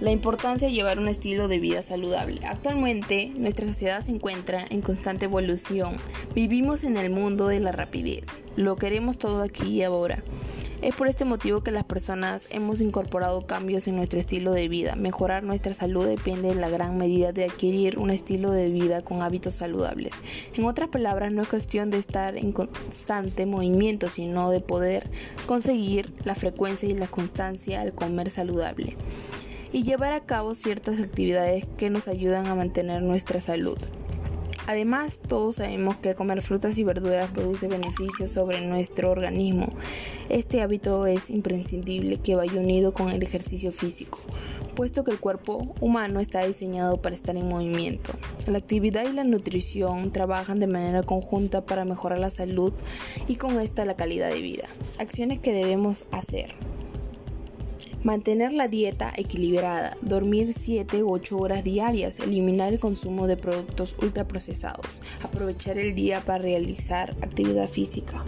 La importancia de llevar un estilo de vida saludable. Actualmente, nuestra sociedad se encuentra en constante evolución. Vivimos en el mundo de la rapidez. Lo queremos todo aquí y ahora. Es por este motivo que las personas hemos incorporado cambios en nuestro estilo de vida. Mejorar nuestra salud depende en la gran medida de adquirir un estilo de vida con hábitos saludables. En otras palabras, no es cuestión de estar en constante movimiento, sino de poder conseguir la frecuencia y la constancia al comer saludable y llevar a cabo ciertas actividades que nos ayudan a mantener nuestra salud. Además, todos sabemos que comer frutas y verduras produce beneficios sobre nuestro organismo. Este hábito es imprescindible que vaya unido con el ejercicio físico, puesto que el cuerpo humano está diseñado para estar en movimiento. La actividad y la nutrición trabajan de manera conjunta para mejorar la salud y con esta la calidad de vida. Acciones que debemos hacer. Mantener la dieta equilibrada, dormir 7 u 8 horas diarias, eliminar el consumo de productos ultraprocesados, aprovechar el día para realizar actividad física.